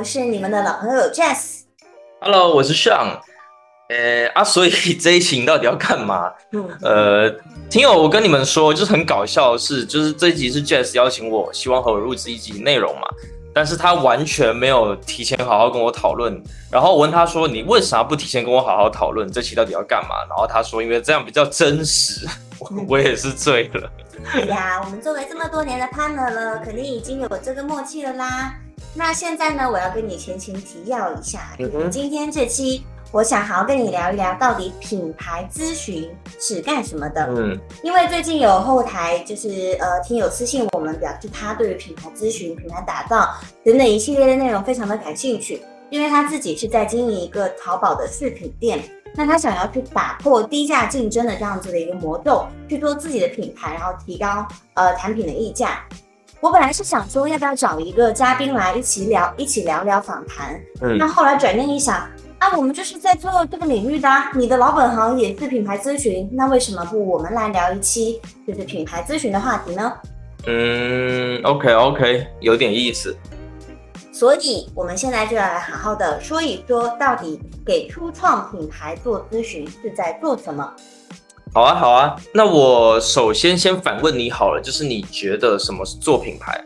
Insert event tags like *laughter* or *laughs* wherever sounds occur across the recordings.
我是你们的老朋友 Jess。Hello，我是 Sean。呃啊，所以 *laughs* 这一期你到底要干嘛？嗯，呃，听友，我跟你们说，就是很搞笑的是，就是这一集是 Jess 邀请我，希望和我录制一集内容嘛，但是他完全没有提前好好跟我讨论。然后我问他说：“你为啥不提前跟我好好讨论这期到底要干嘛？”然后他说：“因为这样比较真实。*laughs* 我”我也是醉了。哎呀，我们作为这么多年的 partner 了，肯定已经有这个默契了啦。那现在呢，我要跟你前情提要一下，嗯今天这期我想好好跟你聊一聊，到底品牌咨询是干什么的。嗯因为最近有后台就是呃听友私信我们，表示他对于品牌咨询、品牌打造等等一系列的内容非常的感兴趣，因为他自己是在经营一个淘宝的饰品店，那他想要去打破低价竞争的这样子的一个魔咒，去做自己的品牌，然后提高呃产品的溢价。我本来是想说要不要找一个嘉宾来一起聊，一起聊聊访谈，嗯那后来转念一想，啊，我们就是在做这个领域的、啊，你的老本行也是品牌咨询，那为什么不我们来聊一期就是品牌咨询的话题呢？嗯，OK OK，有点意思。所以，我们现在就要来好好的说一说，到底给初创品牌做咨询是在做什么？好啊，好啊。那我首先先反问你好了，就是你觉得什么是做品牌？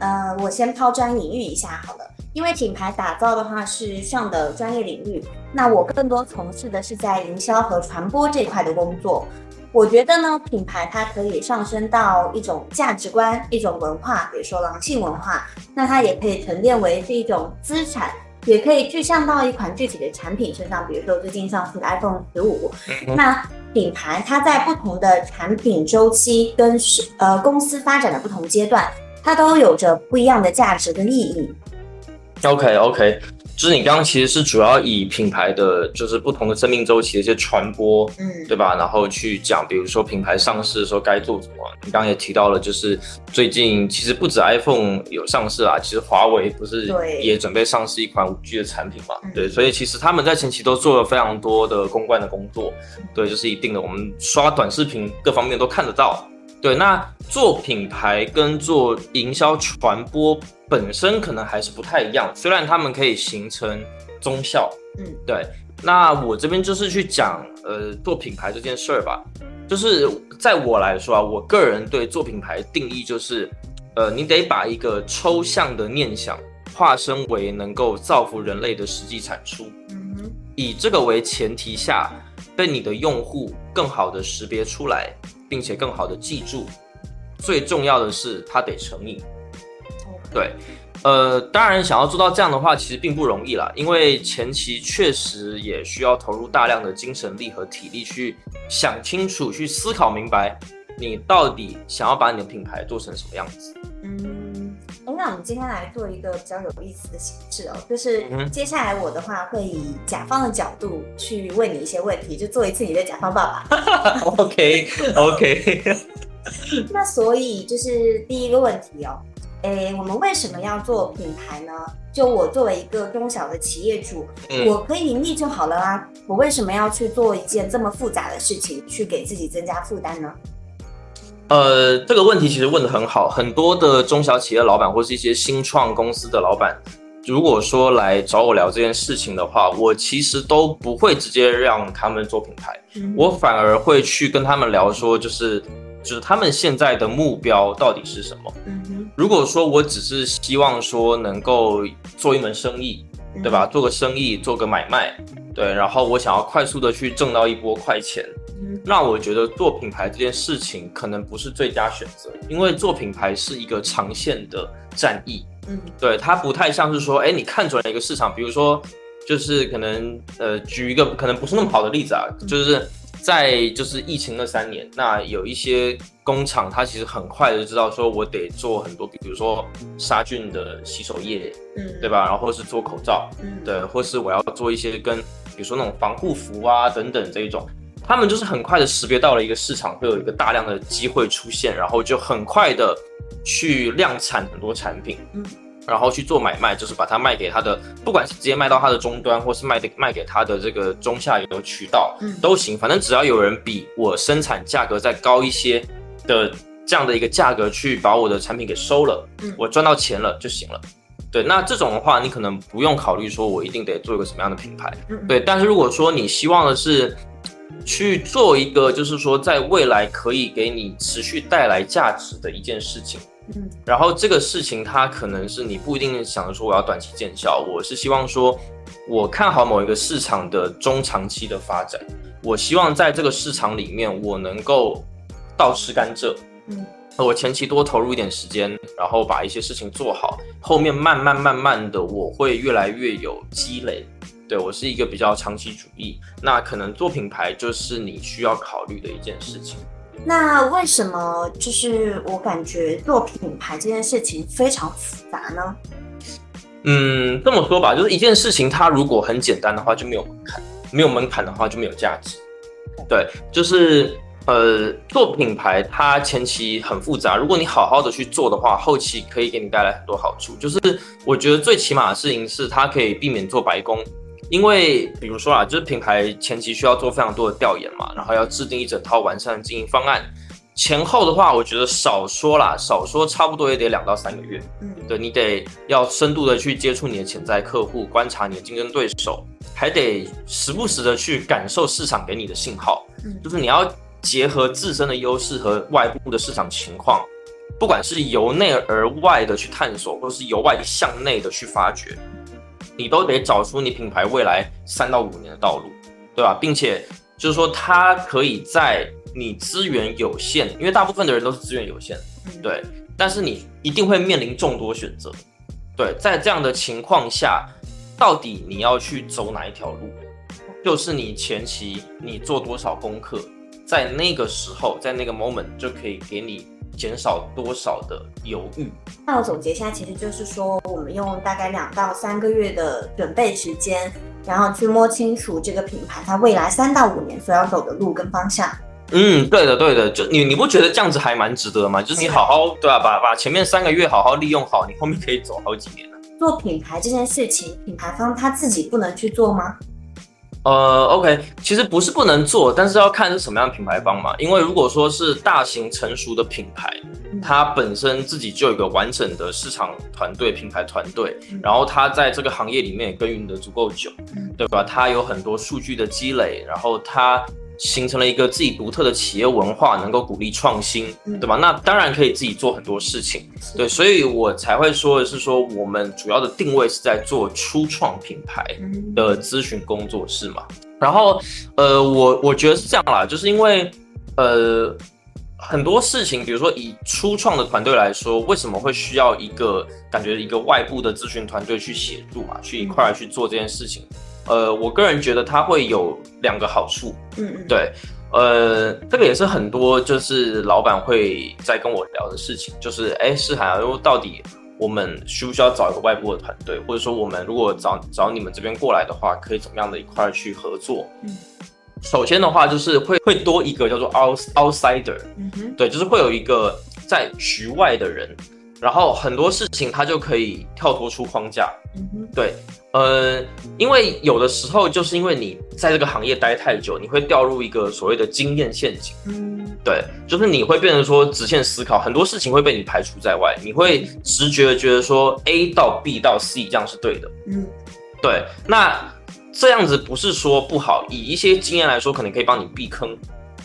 呃，我先抛砖引玉一下好了，因为品牌打造的话是上的专业领域，那我更多从事的是在营销和传播这块的工作。我觉得呢，品牌它可以上升到一种价值观、一种文化，比如说狼性文化，那它也可以沉淀为是一种资产，也可以具象到一款具体的产品身上，比如说最近上市的 iPhone 十五，嗯那品牌它在不同的产品周期跟是呃公司发展的不同阶段，它都有着不一样的价值跟意义。OK OK，就是你刚刚其实是主要以品牌的就是不同的生命周期的一些传播，嗯，对吧？然后去讲，比如说品牌上市的时候该做什么。你刚刚也提到了，就是最近其实不止 iPhone 有上市啊，其实华为不是也准备上市一款五 G 的产品嘛？嗯对，所以其实他们在前期都做了非常多的公关的工作，对，就是一定的，我们刷短视频各方面都看得到。对，那做品牌跟做营销传播本身可能还是不太一样，虽然他们可以形成综效，嗯，对。那我这边就是去讲，呃，做品牌这件事儿吧，就是在我来说啊，我个人对做品牌定义就是，呃，你得把一个抽象的念想化身为能够造福人类的实际产出，嗯哼，以这个为前提下，被你的用户更好的识别出来，并且更好的记住。最重要的是，它得成瘾。对，呃，当然想要做到这样的话，其实并不容易啦，因为前期确实也需要投入大量的精神力和体力去想清楚、去思考明白，你到底想要把你的品牌做成什么样子。那我们今天来做一个比较有意思的形式哦，就是接下来我的话会以甲方的角度去问你一些问题，就做一次你的甲方爸爸。*laughs* OK OK，*laughs* 那所以就是第一个问题哦，诶，我们为什么要做品牌呢？就我作为一个中小的企业主，嗯我可以盈利就好了啊，我为什么要去做一件这么复杂的事情，去给自己增加负担呢？呃，这个问题其实问的很好，很多的中小企业老板或是一些新创公司的老板，如果说来找我聊这件事情的话，我其实都不会直接让他们做品牌，嗯我反而会去跟他们聊说，就是就是他们现在的目标到底是什么。嗯，如果说我只是希望说能够做一门生意，嗯对吧？？做个生意，做个买卖，对，然后我想要快速的去挣到一波快钱，嗯那我觉得做品牌这件事情可能不是最佳选择，因为做品牌是一个长线的战役，嗯对，它不太像是说，哎，你看准了一个市场，比如说，就是可能呃，举一个可能不是那么好的例子啊，就是在就是疫情那三年，那有一些工厂，它其实很快就知道说我得做很多，比如说杀菌的洗手液，嗯，对？吧？然后或是做口罩，嗯，对，或是我要做一些跟比如说那种防护服啊等等这一种，他们就是很快的识别到了一个市场会有一个大量的机会出现，然后就很快的去量产很多产品，嗯，然后去做买卖，就是把它卖给他的，不管是直接卖到他的终端，或是卖的卖给他的这个中下游渠道，嗯都行，反正只要有人比我生产价格再高一些的这样的一个价格去把我的产品给收了，嗯我赚到钱了就行了。对，那这种的话，你可能不用考虑说我一定得做一个什么样的品牌。嗯，对，但是如果说你希望的是去做一个，就是说在未来可以给你持续带来价值的一件事情，嗯，然后这个事情它可能是你不一定想着说我要短期见效，我是希望说我看好某一个市场的中长期的发展，我希望在这个市场里面我能够倒吃甘蔗，嗯，我前期多投入一点时间，然后把一些事情做好，后面慢慢慢慢的我会越来越有积累。对我是一个比较长期主义，那可能做品牌就是你需要考虑的一件事情。那为什么就是我感觉做品牌这件事情非常复杂呢？嗯，这么说吧，就是一件事情，它如果很简单的话，就没有门槛；没有门槛的话，就没有价值。对，就是呃，做品牌它前期很复杂，如果你好好的去做的话，后期可以给你带来很多好处。就是我觉得最起码的事情是，它可以避免做白工，因为比如说啊，就是品牌前期需要做非常多的调研嘛，然后要制定一整套完善的经营方案。前后的话，我觉得少说啦，少说差不多也得两到三个月。嗯，对你得要深度的去接触你的潜在客户，观察你的竞争对手，还得时不时的去感受市场给你的信号。嗯就是你要结合自身的优势和外部的市场情况，不管是由内而外的去探索，或是由外向内的去发掘，你都得找出你品牌未来三到五年的道路，对吧？并且就是说，它可以在你资源有限，因为大部分的人都是资源有限，嗯，对，但是你一定会面临众多选择，对，在这样的情况下，到底你要去走哪一条路，就是你前期你做多少功课，在那个时候，在那个 moment 就可以给你减少多少的犹豫。那我总结一下，其实就是说，我们用大概两到三个月的准备时间，然后去摸清楚这个品牌它未来三到五年所要走的路跟方向。嗯，对的，对的，就你你不觉得这样子还蛮值得吗？就是你好好对啊，把把前面三个月好好利用好，你后面可以走好几年了。做品牌这件事情，品牌方他自己不能去做吗？呃，OK，其实不是不能做，但是要看是什么样的品牌方嘛。因为如果说是大型成熟的品牌，它本身自己就有一个完整的市场团队、品牌团队，然后它在这个行业里面也耕耘的足够久，对吧？它有很多数据的积累，然后它形成了一个自己独特的企业文化，能够鼓励创新，对吧？那当然可以自己做很多事情，对，所以我才会说的是说，我们主要的定位是在做初创品牌。嗯，的咨询工作室嘛。然后，呃，我我觉得是这样啦，就是因为，呃，很多事情，比如说以初创的团队来说，为什么会需要一个感觉一个外部的咨询团队去协助嘛，去一块儿去做这件事情？呃，我个人觉得它会有两个好处，嗯嗯，对，呃，这个也是很多就是老板会在跟我聊的事情，就是哎，世涵啊，因为到底我们需不需要找一个外部的团队，或者说我们如果找找你们这边过来的话，可以怎么样的一块去合作？嗯，首先的话就是会会多一个叫做 out outsider，嗯哼，对，就是会有一个在局外的人，然后很多事情他就可以跳脱出框架，嗯，对，呃，因为有的时候就是因为你在这个行业待太久，你会掉入一个所谓的经验陷阱。嗯对，就是你会变成说直线思考，很多事情会被你排除在外，你会直觉的觉得说 A 到 B 到 C 这样是对的。嗯对，那这样子不是说不好，以一些经验来说，可能可以帮你避坑。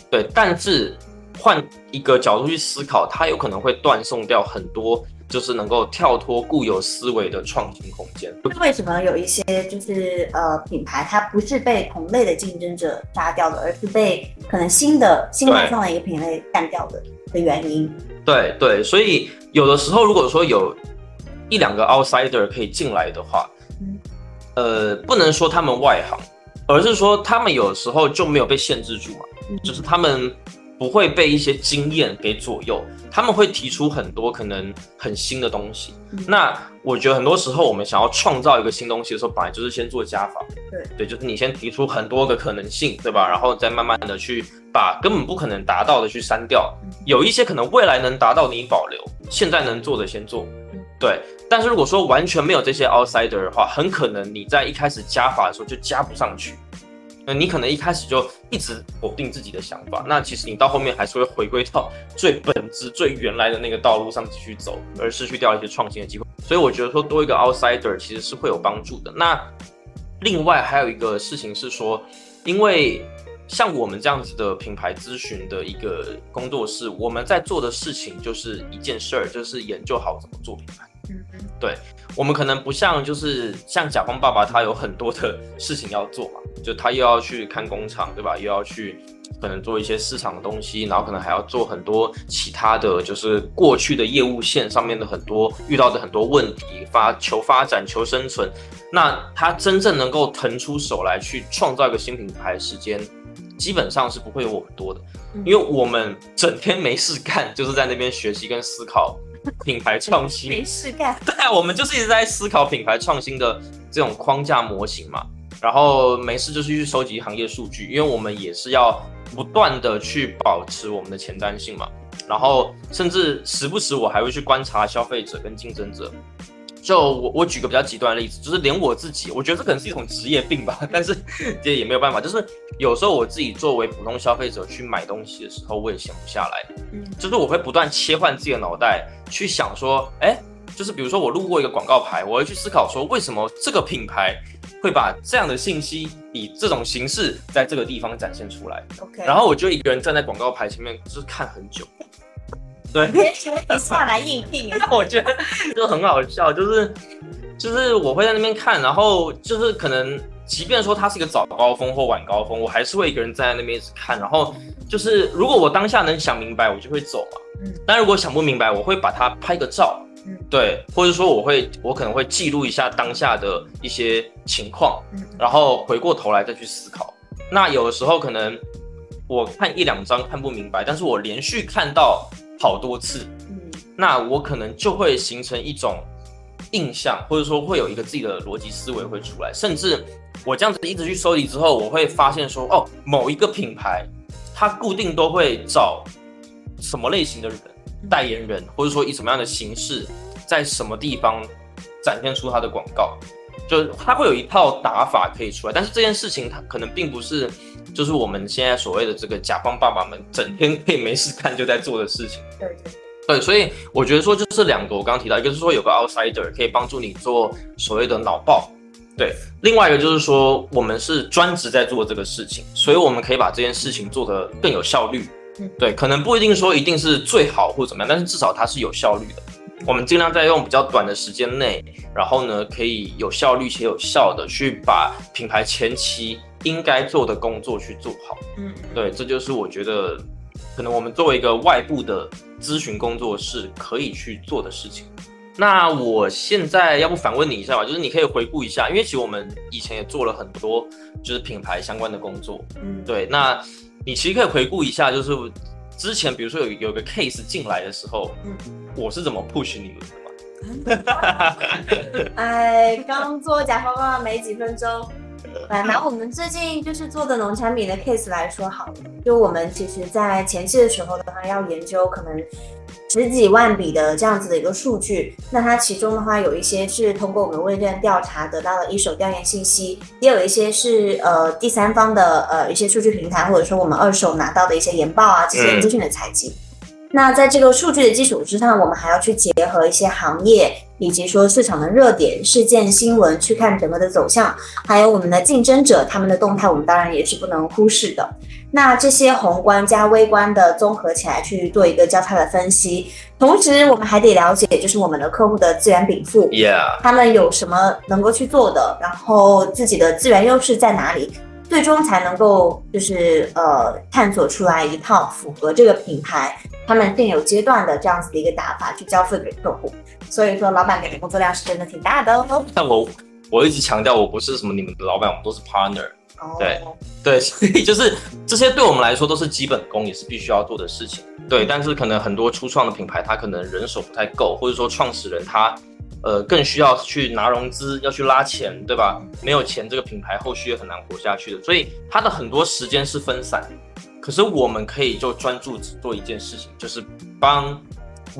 对，但是换一个角度去思考，它有可能会断送掉很多，就是能够跳脱固有思维的创新空间。那为什么有一些就是呃品牌，它不是被同类的竞争者杀掉的，而是被可能新的新开创的一个品类干掉的的原因？对对，所以有的时候如果说有一两个 outsider 可以进来的话，嗯呃，不能说他们外行，而是说他们有时候就没有被限制住嘛，嗯就是他们不会被一些经验给左右，他们会提出很多可能很新的东西。嗯那我觉得很多时候我们想要创造一个新东西的时候，本来就是先做加法。对对，就是你先提出很多个可能性，对吧？然后再慢慢的去把根本不可能达到的去删掉，嗯有一些可能未来能达到你保留，现在能做的先做嗯。对，但是如果说完全没有这些 outsider 的话，很可能你在一开始加法的时候就加不上去。那你可能一开始就一直否定自己的想法，那其实你到后面还是会回归到最本质、最原来的那个道路上继续走，而失去掉一些创新的机会。所以我觉得说多一个 outsider 其实是会有帮助的。那另外还有一个事情是说，因为像我们这样子的品牌咨询的一个工作室，我们在做的事情就是一件事儿，就是研究好怎么做品牌。嗯对，我们可能不像就是像甲方爸爸，他有很多的事情要做嘛，就他又要去看工厂，对吧？又要去可能做一些市场的东西，然后可能还要做很多其他的就是过去的业务线上面的很多遇到的很多问题，发求发展求生存。那他真正能够腾出手来去创造一个新品牌，时间基本上是不会有我们多的，因为我们整天没事干，就是在那边学习跟思考品牌创新。没事干。*laughs* 对啊，我们就是一直在思考品牌创新的这种框架模型嘛。然后没事就是去收集行业数据，因为我们也是要不断的去保持我们的前瞻性嘛。然后甚至时不时我还会去观察消费者跟竞争者。就我我举个比较极端的例子，就是连我自己，我觉得这可能是一种职业病吧，但是 *laughs* 这也没有办法。就是有时候我自己作为普通消费者去买东西的时候，我也闲不下来。嗯，就是我会不断切换自己的脑袋去想说，哎，就是比如说我路过一个广告牌，我会去思考说，为什么这个品牌会把这样的信息以这种形式在这个地方展现出来？OK，然后我就一个人站在广告牌前面，就是看很久。对，下来应聘，那 *laughs* 我觉得就很好笑，就是就是我会在那边看，然后就是可能，即便说它是一个早高峰或晚高峰，我还是会一个人站在那边一直看，然后就是如果我当下能想明白，我就会走嘛。嗯。但如果想不明白，我会把它拍个照。嗯。对，或者说我会，我可能会记录一下当下的一些情况，然后回过头来再去思考。那有的时候可能我看一两张看不明白，但是我连续看到。好多次，嗯，那我可能就会形成一种印象，或者说会有一个自己的逻辑思维会出来，甚至我这样子一直去收集之后，我会发现说，哦，某一个品牌，它固定都会找什么类型的人代言人，或者说以什么样的形式，在什么地方展现出它的广告，就它会有一套打法可以出来，但是这件事情它可能并不是。就是我们现在所谓的这个甲方爸爸们，整天可以没事干就在做的事情。对对对，所以我觉得说就是两个，我刚刚提到，一个是说有个 outsider 可以帮助你做所谓的脑爆，对；另外一个就是说我们是专职在做这个事情，所以我们可以把这件事情做得更有效率。嗯，对，可能不一定说一定是最好或怎么样，但是至少它是有效率的。我们尽量在用比较短的时间内，然后呢可以有效率且有效的去把品牌前期。应该做的工作去做好，嗯，对，这就是我觉得可能我们作为一个外部的咨询工作室可以去做的事情。那我现在要不反问你一下吧，就是你可以回顾一下，因为其实我们以前也做了很多就是品牌相关的工作，嗯，对，那你其实可以回顾一下，就是之前比如说有有个 case 进来的时候，嗯，我是怎么 push 你们的吗？*laughs* 哎，刚做甲方爸爸没几分钟。来拿我们最近就是做的农产品的 case 来说好了，就我们其实，在前期的时候的话，要研究可能十几万笔的这样子的一个数据，那它其中的话有一些是通过我们问卷调查得到了一手调研信息，也有一些是呃第三方的呃一些数据平台，或者说我们二手拿到的一些研报啊这些资讯的采集。那在这个数据的基础之上，我们还要去结合一些行业以及说市场的热点事件新闻，去看整个的走向，还有我们的竞争者他们的动态，我们当然也是不能忽视的。那这些宏观加微观的综合起来去做一个交叉的分析，同时我们还得了解，就是我们的客户的资源禀赋他们有什么能够去做的，然后自己的资源优势在哪里。最终才能够就是呃探索出来一套符合这个品牌他们现有阶段的这样子的一个打法去交付给客户。所以说，老板给的工作量是真的挺大的哦。但我我一直强调，我不是什么你们的老板，我们都是 partner。对对，*laughs* 所以就是这些对我们来说都是基本功，也是必须要做的事情。对，但是可能很多初创的品牌，它可能人手不太够，或者说创始人他。呃，更需要去拿融资，要去拉钱，对吧？没有钱，这个品牌后续也很难活下去的。所以他的很多时间是分散，可是我们可以就专注只做一件事情，就是帮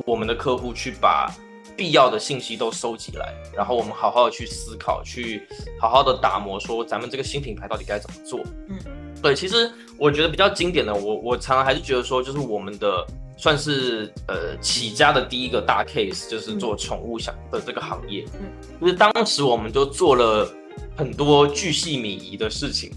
我们的客户去把必要的信息都收集来，然后我们好好的去思考，去好好的打磨，说咱们这个新品牌到底该怎么做。嗯，对，其实我觉得比较经典的，我我常常还是觉得说，就是我们的算是呃起家的第一个大 case，就是做宠物想的这个行业。嗯，就是当时我们就做了很多巨细靡遗的事情。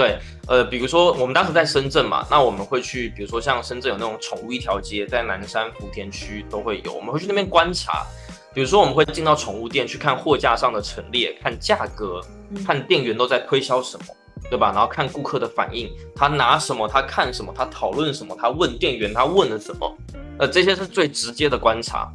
对，呃，比如说我们当时在深圳嘛，那我们会去，比如说像深圳有那种宠物一条街，在南山福田区都会有，我们会去那边观察。比如说我们会进到宠物店去看货架上的陈列，看价格，看店员都在推销什么。对吧？然后看顾客的反应，他拿什么，他看什么，他讨论什么，他问店员，他问了什么？呃，这些是最直接的观察。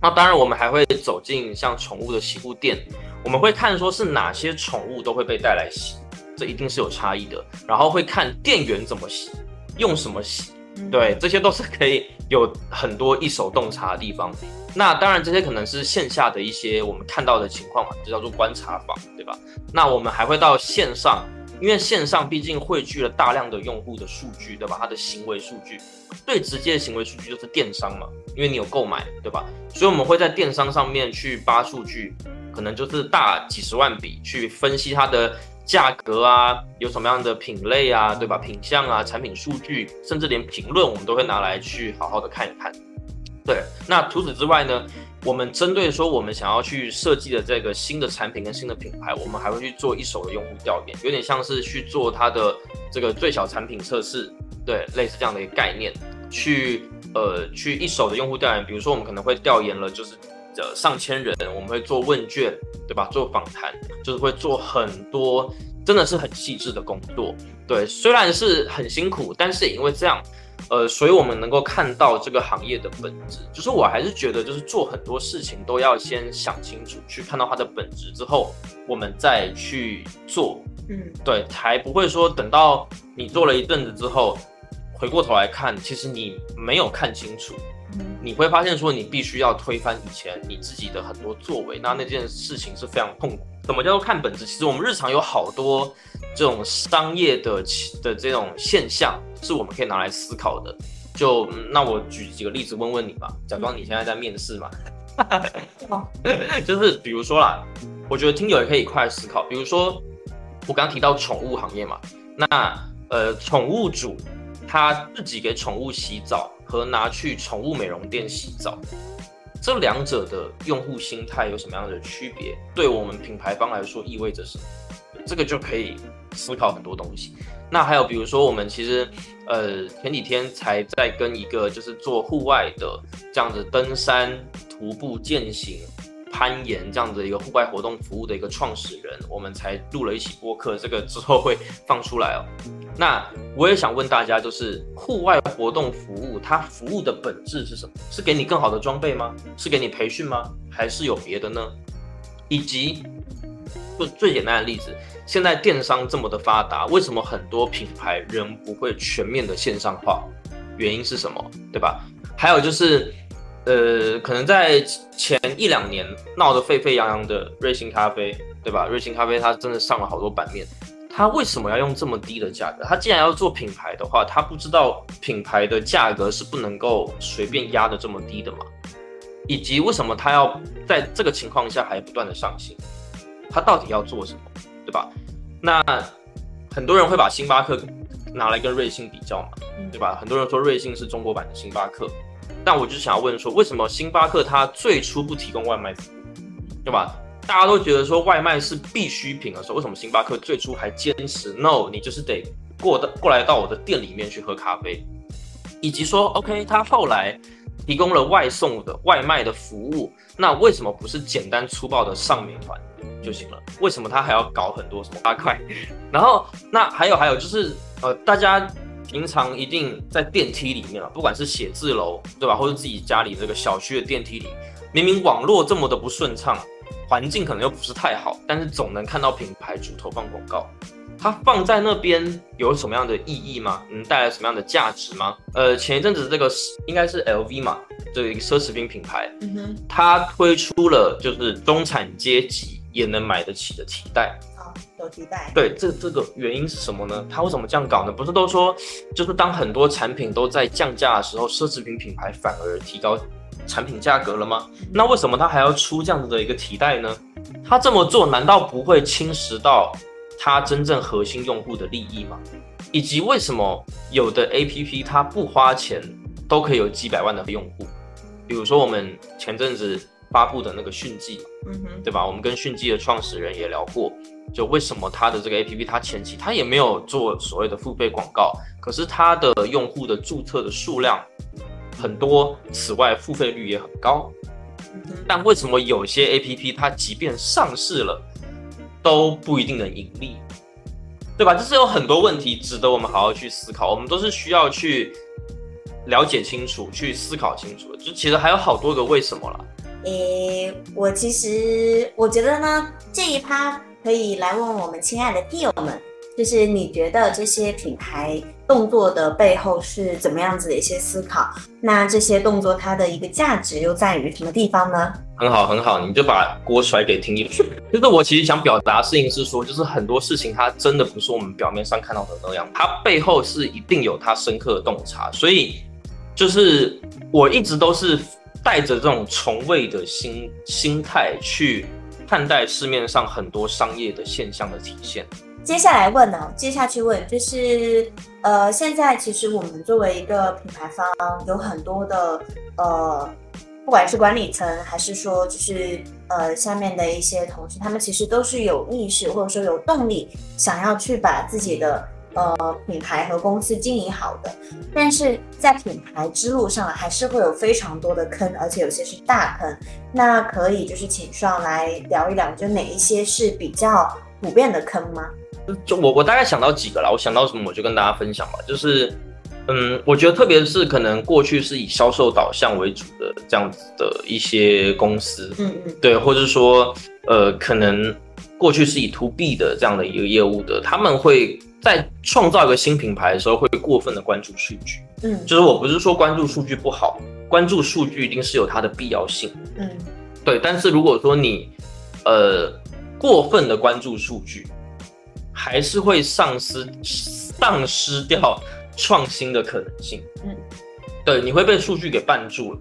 那当然，我们还会走进像宠物的洗护店，我们会看说是哪些宠物都会被带来洗，这一定是有差异的。然后会看店员怎么洗，用什么洗，对，这些都是可以有很多一手洞察的地方。那当然，这些可能是线下的一些我们看到的情况嘛，就叫做观察坊，对吧？那我们还会到线上。因为线上毕竟汇聚了大量的用户的数据，对吧？他的行为数据，最直接的行为数据就是电商嘛，因为你有购买，对吧？所以我们会在电商上面去扒数据，可能就是大几十万笔去分析它的价格啊，有什么样的品类啊，对吧？品相啊，产品数据，甚至连评论我们都会拿来去好好的看一看。对，那除此之外呢？我们针对说我们想要去设计的这个新的产品跟新的品牌，我们还会去做一手的用户调研，有点像是去做它的这个最小产品测试，对，类似这样的一个概念，去呃去一手的用户调研，比如说我们可能会调研了就是呃上千人，我们会做问卷，对吧？做访谈，就是会做很多，真的是很细致的工作，对，虽然是很辛苦，但是也因为这样。呃，所以我们能够看到这个行业的本质，就是我还是觉得，就是做很多事情都要先想清楚，去看到它的本质之后，我们再去做，嗯，对，才不会说等到你做了一阵子之后，回过头来看，其实你没有看清楚，你会发现说你必须要推翻以前你自己的很多作为，那那件事情是非常痛苦。怎么叫做看本质？其实我们日常有好多这种商业的的这种现象，是我们可以拿来思考的。就那我举几个例子问问你吧，假装你现在在面试嘛。*laughs* *laughs* 就是比如说啦，我觉得听友也可以一块思考。比如说我刚刚提到宠物行业嘛，那呃，宠物主他自己给宠物洗澡和拿去宠物美容店洗澡。这两者的用户心态有什么样的区别？对我们品牌方来说意味着什么？这个就可以思考很多东西。那还有比如说，我们其实呃前几天才在跟一个就是做户外的这样子登山、徒步、健行。攀岩这样的一个户外活动服务的一个创始人，我们才录了一期播客，这个之后会放出来哦。那我也想问大家，就是户外活动服务，它服务的本质是什么？是给你更好的装备吗？是给你培训吗？还是有别的呢？以及，就最简单的例子，现在电商这么的发达，为什么很多品牌仍不会全面的线上化？原因是什么？对吧？还有就是。呃，可能在前一两年闹得沸沸扬扬的瑞幸咖啡，对吧？瑞幸咖啡它真的上了好多版面，它为什么要用这么低的价格？他既然要做品牌的话，他不知道品牌的价格是不能够随便压的这么低的吗？以及为什么他要在这个情况下还不断的上新？他到底要做什么，对吧？那很多人会把星巴克拿来跟瑞幸比较嘛，对吧？很多人说瑞幸是中国版的星巴克。但我就想要问说，为什么星巴克它最初不提供外卖服务，对吧？大家都觉得说外卖是必需品的时候，为什么星巴克最初还坚持 no？你就是得过的过来到我的店里面去喝咖啡，以及说 OK，他后来提供了外送的外卖的服务，那为什么不是简单粗暴的上美团就行了？为什么他还要搞很多什么八块？*laughs* 然后那还有还有就是呃，大家。平常一定在电梯里面啊，不管是写字楼对吧，或者自己家里这个小区的电梯里，明明网络这么的不顺畅，环境可能又不是太好，但是总能看到品牌主投放广告，它放在那边有什么样的意义吗？能带来什么样的价值吗？呃，前一阵子这个应该是 LV 嘛，这一个奢侈品品牌，嗯哼，它推出了就是中产阶级也能买得起的提袋。有替代，对，这这个原因是什么呢？它为什么这样搞呢？不是都说，就是当很多产品都在降价的时候，奢侈品品牌反而提高产品价格了吗？那为什么他还要出这样子的一个提代呢？他这么做难道不会侵蚀到他真正核心用户的利益吗？以及为什么有的 A P P 它不花钱都可以有几百万的用户。比如说我们前阵子发布的那个讯记，嗯哼，对吧？我们跟讯记的创始人也聊过，就为什么他的这个 APP，他前期他也没有做所谓的付费广告，可是他的用户的注册的数量很多，此外付费率也很高。但为什么有些 APP 它即便上市了，都不一定能盈利，对吧？这是有很多问题值得我们好好去思考，我们都是需要去了解清楚、去思考清楚。就其实还有好多个为什么啦。诶，我其实我觉得呢，这一趴可以来问我们亲爱的听友们，就是你觉得这些品牌动作的背后是怎么样子的一些思考？那这些动作它的一个价值又在于什么地方呢？很好，很好，你就把锅甩给听友。*laughs* 就是我其实想表达的事情是说，就是很多事情它真的不是我们表面上看到的那样，它背后是一定有它深刻的洞察。所以，就是我一直都是带着这种从未的心心态去看待市面上很多商业的现象的体现。接下来问呢，接下去问就是，呃，现在其实我们作为一个品牌方，有很多的呃，不管是管理层还是说就是呃下面的一些同事，他们其实都是有意识或者说有动力，想要去把自己的呃品牌和公司经营好的，但是在品牌之路上还是会有非常多的坑，而且有些是大坑。那可以就是请上来聊一聊，就哪一些是比较普遍的坑吗？就我我大概想到几个啦，我想到什么我就跟大家分享吧。就是，嗯，我觉得特别是可能过去是以销售导向为主的这样子的一些公司，嗯嗯对，或者说呃，可能过去是以 to B 的这样的一个业务的，他们会在创造一个新品牌的时候会过分的关注数据。嗯就是我不是说关注数据不好，关注数据一定是有它的必要性。嗯对，但是如果说你呃过分的关注数据，还是会丧失丧失掉创新的可能性。嗯，对，你会被数据给绊住了。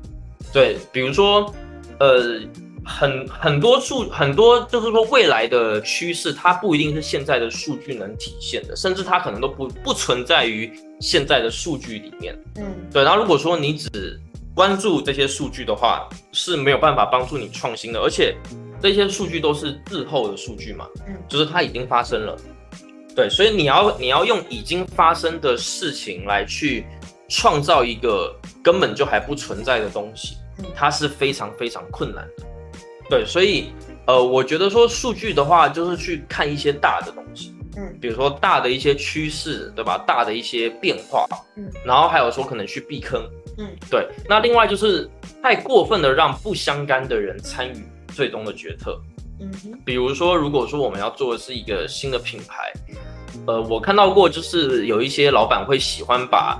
对，比如说呃很很多数很多就是说未来的趋势，它不一定是现在的数据能体现的，甚至它可能都不不存在于现在的数据里面。嗯对，然后如果说你只关注这些数据的话，是没有办法帮助你创新的，而且这些数据都是滞后的数据嘛，嗯就是它已经发生了，对，所以你要你要用已经发生的事情来去创造一个根本就还不存在的东西嗯，它是非常非常困难的，对，所以呃，我觉得说数据的话，就是去看一些大的东西，嗯比如说大的一些趋势，对吧？大的一些变化，嗯，然后还有说可能去避坑，嗯，对。那另外就是太过分的让不相干的人参与最终的决策，嗯哼。比如说如果说我们要做的是一个新的品牌，呃，我看到过就是有一些老板会喜欢把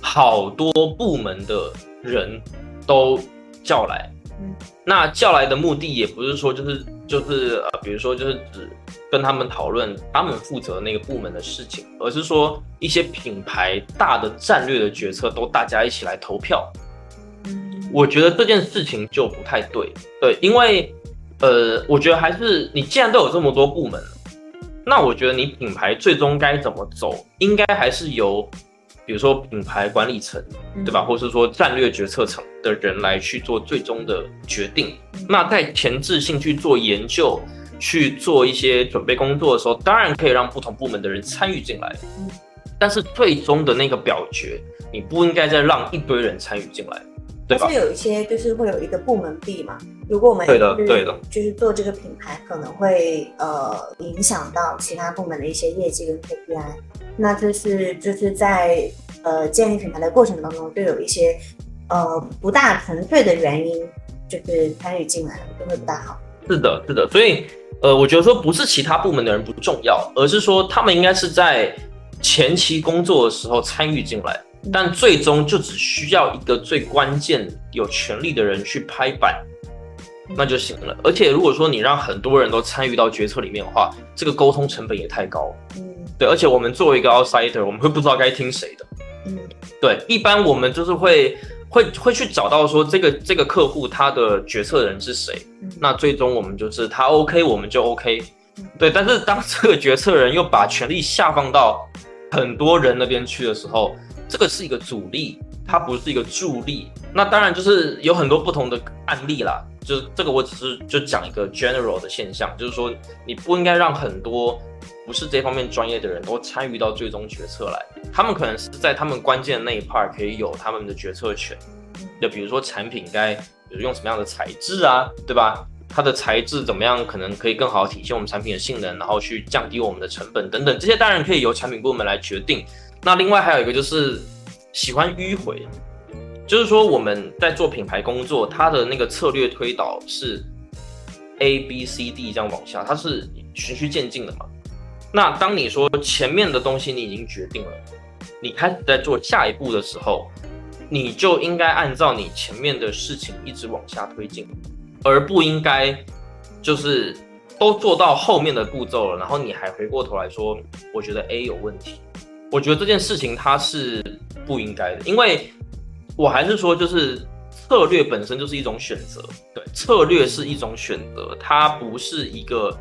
好多部门的人都叫来，嗯，那叫来的目的也不是说就是就是呃，比如说就是只跟他们讨论他们负责那个部门的事情，而是说一些品牌大的战略的决策都大家一起来投票。嗯，我觉得这件事情就不太对，对，因为呃，我觉得还是你既然都有这么多部门了，那我觉得你品牌最终该怎么走，应该还是由比如说品牌管理层嗯对吧，？或是说战略决策层的人来去做最终的决定。嗯那在前置性去做研究、去做一些准备工作的时候，当然可以让不同部门的人参与进来嗯，但是最终的那个表决，你不应该再让一堆人参与进来，对吧会？有一些就是会有一个部门币嘛。如果我们对的就是对的，就是做这个品牌，可能会呃影响到其他部门的一些业绩跟 KPI。那就是就是在呃建立品牌的过程当中，就有一些呃不大纯粹的原因，就是参与进来就会不大好。是的，是的，所以呃，我觉得说不是其他部门的人不重要，而是说他们应该是在前期工作的时候参与进来，但最终就只需要一个最关键有权利的人去拍板，那就行了。而且如果说你让很多人都参与到决策里面的话，这个沟通成本也太高了。嗯对，而且我们作为一个 outsider，我们会不知道该听谁的。嗯对，一般我们就是会会会去找到说这个这个客户他的决策人是谁，嗯，那最终我们就是他 OK，我们就 OK 嗯。对，但是当这个决策人又把权力下放到很多人那边去的时候，这个是一个阻力，它不是一个助力。那当然就是有很多不同的案例啦，就是这个我只是就讲一个 general 的现象，就是说你不应该让很多不是这方面专业的人都参与到最终决策来，他们可能是在他们关键的那一 part 可以有他们的决策权，就比如说产品该比如用什么样的材质啊，对吧？它的材质怎么样，可能可以更好体现我们产品的性能，然后去降低我们的成本等等，这些当然可以由产品部门来决定。那另外还有一个就是喜欢迂回。就是说，我们在做品牌工作，它的那个策略推导是 A B C D 这样往下，它是循序渐进的嘛。那当你说前面的东西你已经决定了，你开始在做下一步的时候，你就应该按照你前面的事情一直往下推进，而不应该就是都做到后面的步骤了，然后你还回过头来说，我觉得 A 有问题。我觉得这件事情它是不应该的，因为。我还是说，就是策略本身就是一种选择，对，策略是一种选择，它不是一个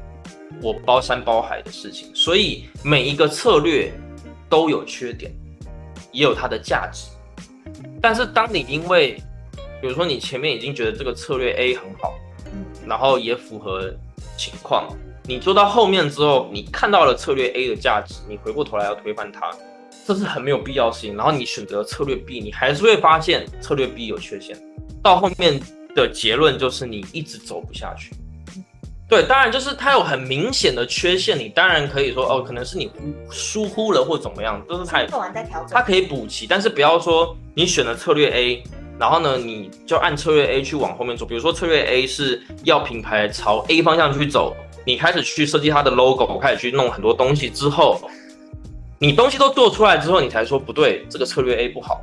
我包山包海的事情。所以每一个策略都有缺点，也有它的价值。但是当你因为，比如说你前面已经觉得这个策略 A 很好，然后也符合情况，你做到后面之后，你看到了策略 A 的价值，你回过头来要推翻它。这是很没有必要性。然后你选择策略 B，你还是会发现策略 B 有缺陷。到后面的结论就是你一直走不下去。对，当然就是它有很明显的缺陷，你当然可以说哦，可能是你疏忽了或怎么样，都是它做完再调整。它可以补齐，但是不要说你选了策略 A，然后呢，你就按策略 A 去往后面走。比如说策略 A 是要品牌朝 A 方向去走，你开始去设计它的 logo，开始去弄很多东西之后。你东西都做出来之后，你才说不对，这个策略 A 不好，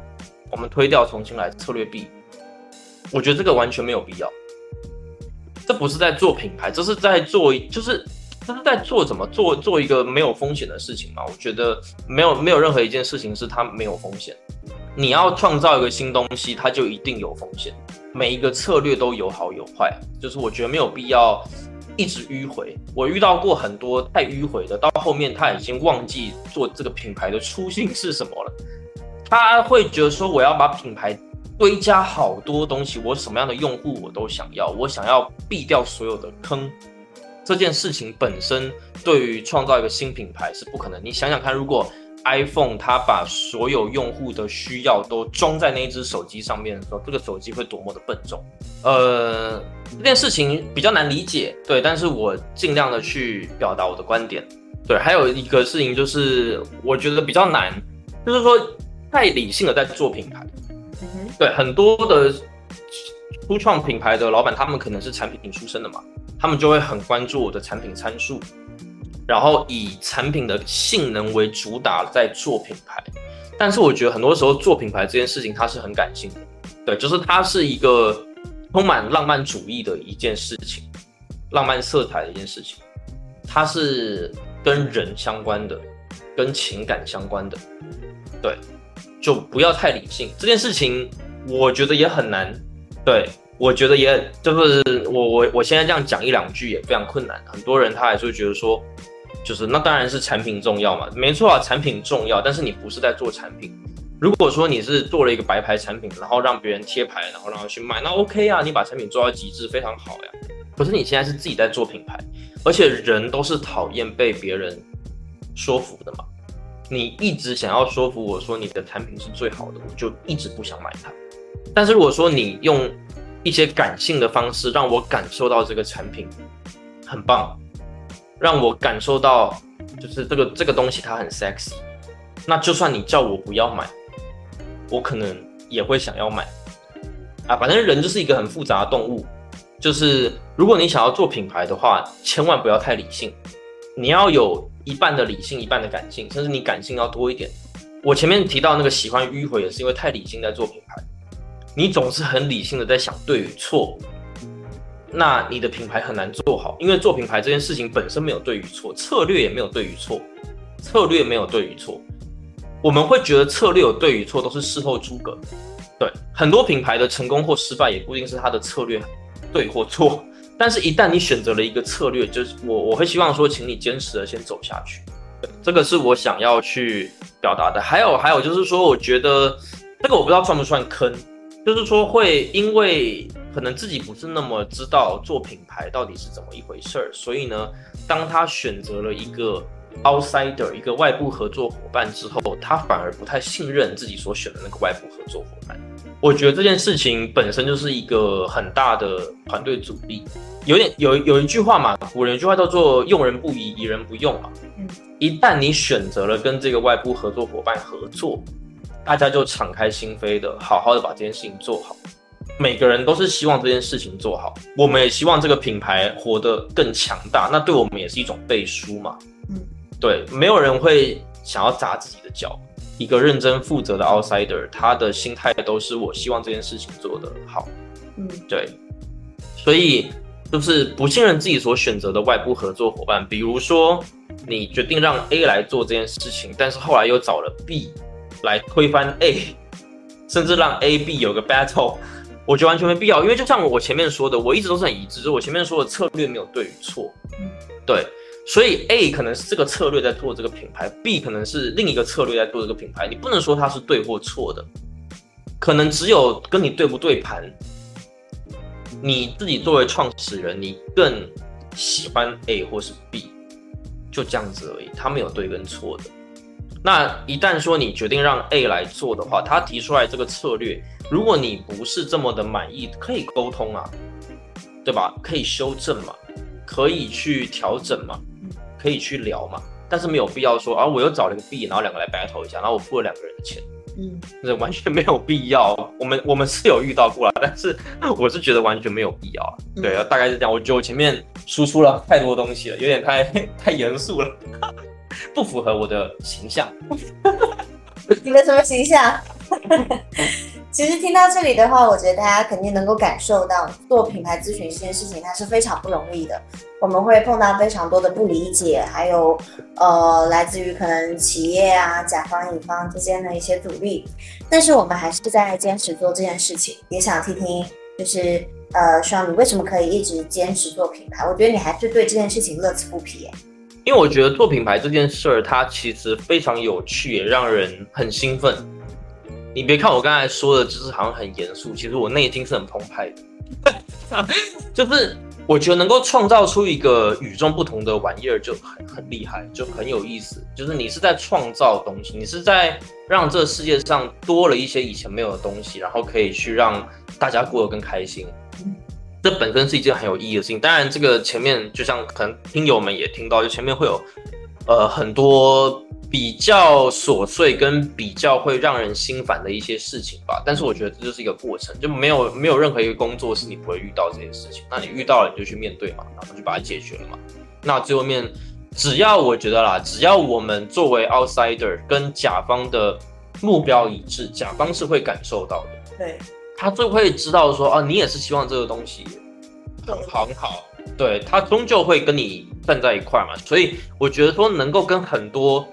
我们推掉，重新来策略 B。我觉得这个完全没有必要。这不是在做品牌，这是在做，就是这是在做怎么做做一个没有风险的事情嘛？我觉得没有没有任何一件事情是它没有风险。你要创造一个新东西，它就一定有风险。每一个策略都有好有坏，就是我觉得没有必要。一直迂回，我遇到过很多太迂回的，到后面他已经忘记做这个品牌的初心是什么了。他会觉得说，我要把品牌堆加好多东西，我什么样的用户我都想要，我想要避掉所有的坑。这件事情本身对于创造一个新品牌是不可能。你想想看，如果 iPhone 它把所有用户的需要都装在那一只手机上面的时候，这个手机会多么的笨重？呃，这件事情比较难理解，对，但是我尽量的去表达我的观点。对，还有一个事情就是我觉得比较难，就是说太理性的在做品牌。对，很多的初创品牌的老板，他们可能是产品出身的嘛，他们就会很关注我的产品参数。然后以产品的性能为主打在做品牌，但是我觉得很多时候做品牌这件事情它是很感性的，对，就是它是一个充满浪漫主义的一件事情，浪漫色彩的一件事情，它是跟人相关的，跟情感相关的，对，就不要太理性。这件事情我觉得也很难，对我觉得也就是我我我现在这样讲一两句也非常困难，很多人他还是会觉得说。就是那当然是产品重要嘛，没错啊，产品重要，但是你不是在做产品。如果说你是做了一个白牌产品，然后让别人贴牌，然后让他去卖，那 OK 啊，你把产品做到极致，非常好呀。可是你现在是自己在做品牌，而且人都是讨厌被别人说服的嘛。你一直想要说服我说你的产品是最好的，我就一直不想买它。但是如果说你用一些感性的方式让我感受到这个产品很棒。让我感受到，就是这个这个东西它很 sexy，那就算你叫我不要买，我可能也会想要买，啊，反正人就是一个很复杂的动物，就是如果你想要做品牌的话，千万不要太理性，你要有一半的理性，一半的感性，甚至你感性要多一点。我前面提到那个喜欢迂回，也是因为太理性在做品牌，你总是很理性的在想对与错。那你的品牌很难做好，因为做品牌这件事情本身没有对与错，策略也没有对与错，策略没有对与错。我们会觉得策略有对与错，都是事后诸葛。对，很多品牌的成功或失败也不一定是它的策略对或错，但是一旦你选择了一个策略，就是我我会希望说，请你坚持的先走下去。这个是我想要去表达的。还有还有就是说，我觉得这个我不知道算不算坑，就是说会因为可能自己不是那么知道做品牌到底是怎么一回事儿，所以呢，当他选择了一个 outsider 一个外部合作伙伴之后，他反而不太信任自己所选的那个外部合作伙伴。我觉得这件事情本身就是一个很大的团队阻力，有点有有一句话嘛，古人一句话叫做“用人不疑，疑人不用”嘛。嗯，一旦你选择了跟这个外部合作伙伴合作，大家就敞开心扉的，好好的把这件事情做好。每个人都是希望这件事情做好，我们也希望这个品牌活得更强大，那对我们也是一种背书嘛。嗯，对，没有人会想要砸自己的脚。一个认真负责的 outsider，他的心态都是我希望这件事情做得好，嗯，对，所以就是不信任自己所选择的外部合作伙伴。比如说，你决定让 A 来做这件事情，但是后来又找了 B 来推翻 A，甚至让 A、B 有个 battle，我觉得完全没必要。因为就像我前面说的，我一直都是很一致，就是我前面说的策略没有对与错，嗯，对。所以 A 可能是这个策略在做这个品牌，B 可能是另一个策略在做这个品牌。你不能说它是对或错的，可能只有跟你对不对盘。你自己作为创始人，你更喜欢 A 或是 B，就这样子而已，它没有对跟错的。那一旦说你决定让 A 来做的话，他提出来这个策略，如果你不是这么的满意，可以沟通啊，对吧？可以修正嘛，可以去调整嘛。可以去聊嘛，但是没有必要说啊，我又找了一个 B，然后两个来 battle 一下，然后我付了两个人的钱，嗯，这完全没有必要。我们我们是有遇到过了，但是 *laughs* 我是觉得完全没有必要啊。对啊，大概是这样。我觉得我前面输出了太多东西了，有点太太严肃了，不符合我的形象。你的什么形象？*laughs* 其实听到这里的话，我觉得大家肯定能够感受到，做品牌咨询这件事情它是非常不容易的。我们会碰到非常多的不理解，还有呃来自于可能企业啊、甲方乙方之间的一些阻力。但是我们还是在坚持做这件事情。也想听听，就是呃，双你为什么可以一直坚持做品牌？我觉得你还是对这件事情乐此不疲。因为我觉得做品牌这件事儿，它其实非常有趣，也让人很兴奋。你别看我刚才说的，就是好像很严肃，其实我内心是很澎湃的。*laughs* 就是我觉得能够创造出一个与众不同的玩意儿，就很很厉害，就很有意思。就是你是在创造东西，你是在让这个世界上多了一些以前没有的东西，然后可以去让大家过得更开心。这本身是一件很有意义的事情。当然，这个前面就像可能听友们也听到，就前面会有呃很多。比较琐碎跟比较会让人心烦的一些事情吧，但是我觉得这就是一个过程，就没有没有任何一个工作是你不会遇到这些事情。那你遇到了你就去面对嘛，然后就把它解决了嘛。那最后面，只要我觉得啦，只要我们作为 outsider 跟甲方的目标一致，甲方是会感受到的。对，他就会知道说，哦，你也是希望这个东西很好很好。对他终究会跟你站在一块嘛。所以我觉得说能够跟很多。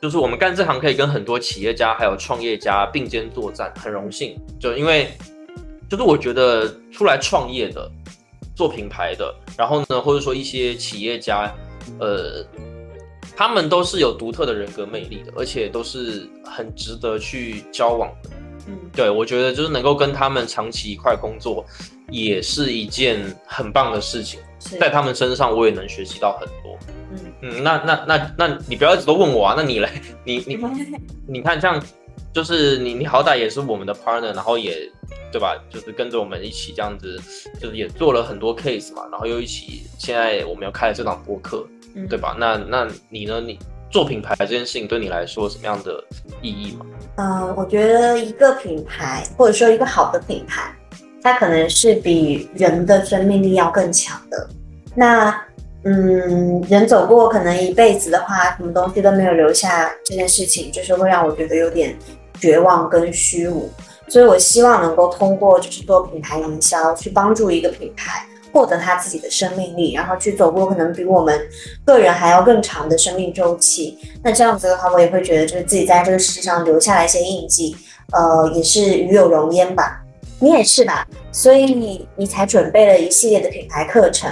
就是我们干这行可以跟很多企业家还有创业家并肩作战，很荣幸。就因为，就是我觉得出来创业的、做品牌的，然后呢，或者说一些企业家，呃，他们都是有独特的人格魅力的，而且都是很值得去交往的。嗯，对我觉得就是能够跟他们长期一块工作，也是一件很棒的事情。在他们身上，我也能学习到很多。嗯那那那那你不要一直都问我啊，那你来，你 *laughs* 你你看，像就是你你好歹也是我们的 partner，然后也对吧？就是跟着我们一起这样子，就是也做了很多 case 嘛，然后又一起，现在我们要开了这档播客，对吧？那那你呢？你做品牌这件事情对你来说什么样的意义吗？嗯，我觉得一个品牌或者说一个好的品牌，它可能是比人的生命力要更强的。那嗯，人走过可能一辈子的话，什么东西都没有留下，这件事情就是会让我觉得有点绝望跟虚无。所以我希望能够通过就是做品牌营销，去帮助一个品牌获得他自己的生命力，然后去走过可能比我们个人还要更长的生命周期。那这样子的话，我也会觉得就是自己在这个世界上留下来一些印记，呃，也是与有荣焉吧。你也是吧？所以你你才准备了一系列的品牌课程。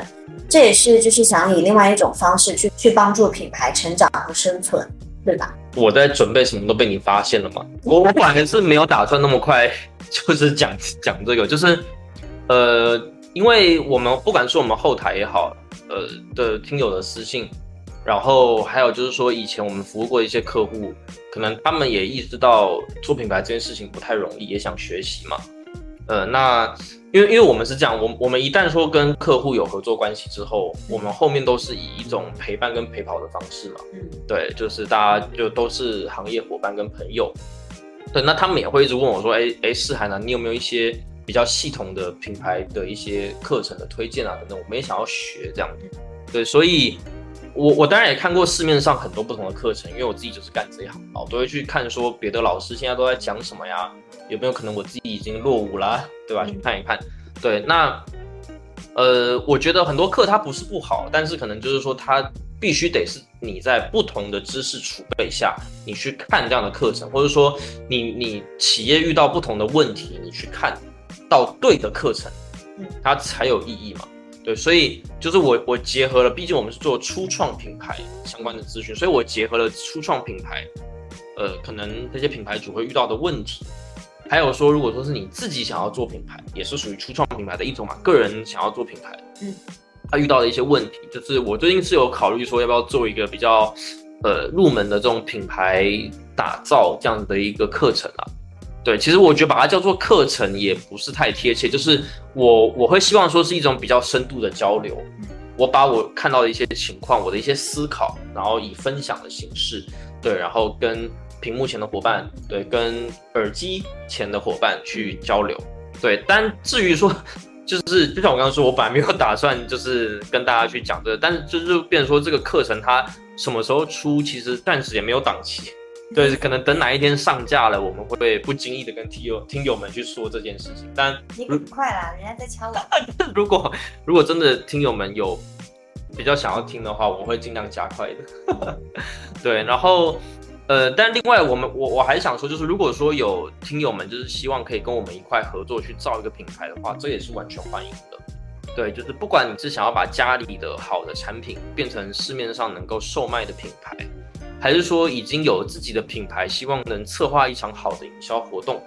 这也是就是想以另外一种方式去去帮助品牌成长和生存，对吧？我在准备什么都被你发现了吗？我我本来是没有打算那么快，就是讲讲这个，就是呃，因为我们不管是我们后台也好，呃的听友的私信，然后还有就是说以前我们服务过一些客户，可能他们也意识到做品牌这件事情不太容易，也想学习嘛。呃，那因为因为我们是这样，我我们一旦说跟客户有合作关系之后，我们后面都是以一种陪伴跟陪跑的方式嘛，对，就是大家就都是行业伙伴跟朋友，对，那他们也会一直问我说，哎哎，世涵啊，你有没有一些比较系统的品牌的一些课程的推荐啊等等，我们也想要学这样，对，所以。我我当然也看过市面上很多不同的课程，因为我自己就是干这一行，我都会去看说别的老师现在都在讲什么呀，有没有可能我自己已经落伍了，对吧？去看一看。对，那呃，我觉得很多课它不是不好，但是可能就是说它必须得是你在不同的知识储备下，你去看这样的课程，或者说你你企业遇到不同的问题，你去看到对的课程，它才有意义嘛。对，所以就是我我结合了，毕竟我们是做初创品牌相关的咨询，所以我结合了初创品牌，呃，可能这些品牌主会遇到的问题，还有说，如果说是你自己想要做品牌，也是属于初创品牌的一种嘛，个人想要做品牌，嗯，他遇到的一些问题，就是我最近是有考虑说要不要做一个比较呃入门的这种品牌打造这样的一个课程啊。对，其实我觉得把它叫做课程也不是太贴切，就是我我会希望说是一种比较深度的交流，我把我看到的一些情况，我的一些思考，然后以分享的形式，对，然后跟屏幕前的伙伴，对，跟耳机前的伙伴去交流，对。但至于说，就是就像我刚刚说，我本来没有打算就是跟大家去讲这个，但是就是变成说这个课程它什么时候出，其实暂时也没有档期。对，可能等哪一天上架了，我们会不经意的跟听友听友们去说这件事情。但你很快啦，人家在敲了。*laughs* 如果如果真的听友们有比较想要听的话，我会尽量加快的。*laughs* 对，然后呃，但另外我们我我还想说，就是如果说有听友们就是希望可以跟我们一块合作去造一个品牌的话，这也是完全欢迎的。对，就是不管你是想要把家里的好的产品变成市面上能够售卖的品牌。还是说已经有自己的品牌，希望能策划一场好的营销活动，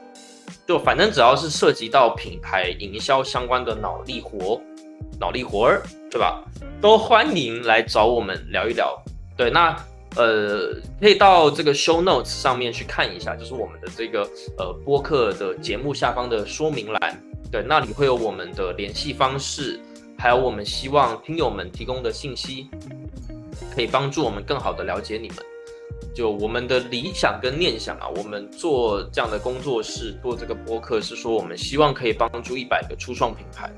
就反正只要是涉及到品牌营销相关的脑力活、脑力活儿，对吧？都欢迎来找我们聊一聊。对，那呃，可以到这个 show notes 上面去看一下，就是我们的这个呃播客的节目下方的说明栏，对，那里会有我们的联系方式，还有我们希望听友们提供的信息，可以帮助我们更好的了解你们。就我们的理想跟念想啊，我们做这样的工作室，做这个播客，是说我们希望可以帮助一百个初创品牌，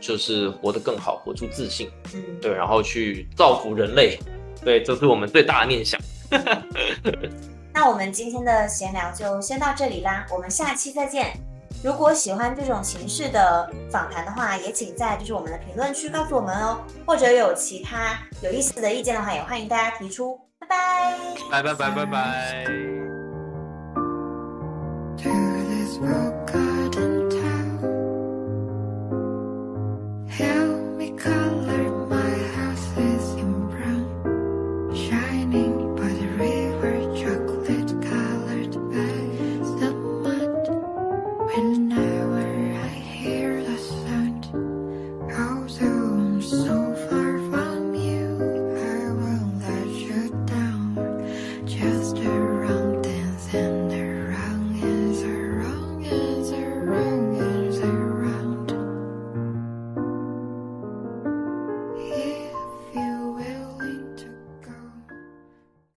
就是活得更好，活出自信，嗯，对，然后去造福人类，对，这是我们最大的念想。*laughs* 那我们今天的闲聊就先到这里啦，我们下期再见。如果喜欢这种形式的访谈的话，也请在就是我们的评论区告诉我们哦，或者有其他有意思的意见的话，也欢迎大家提出。拜拜拜拜拜拜。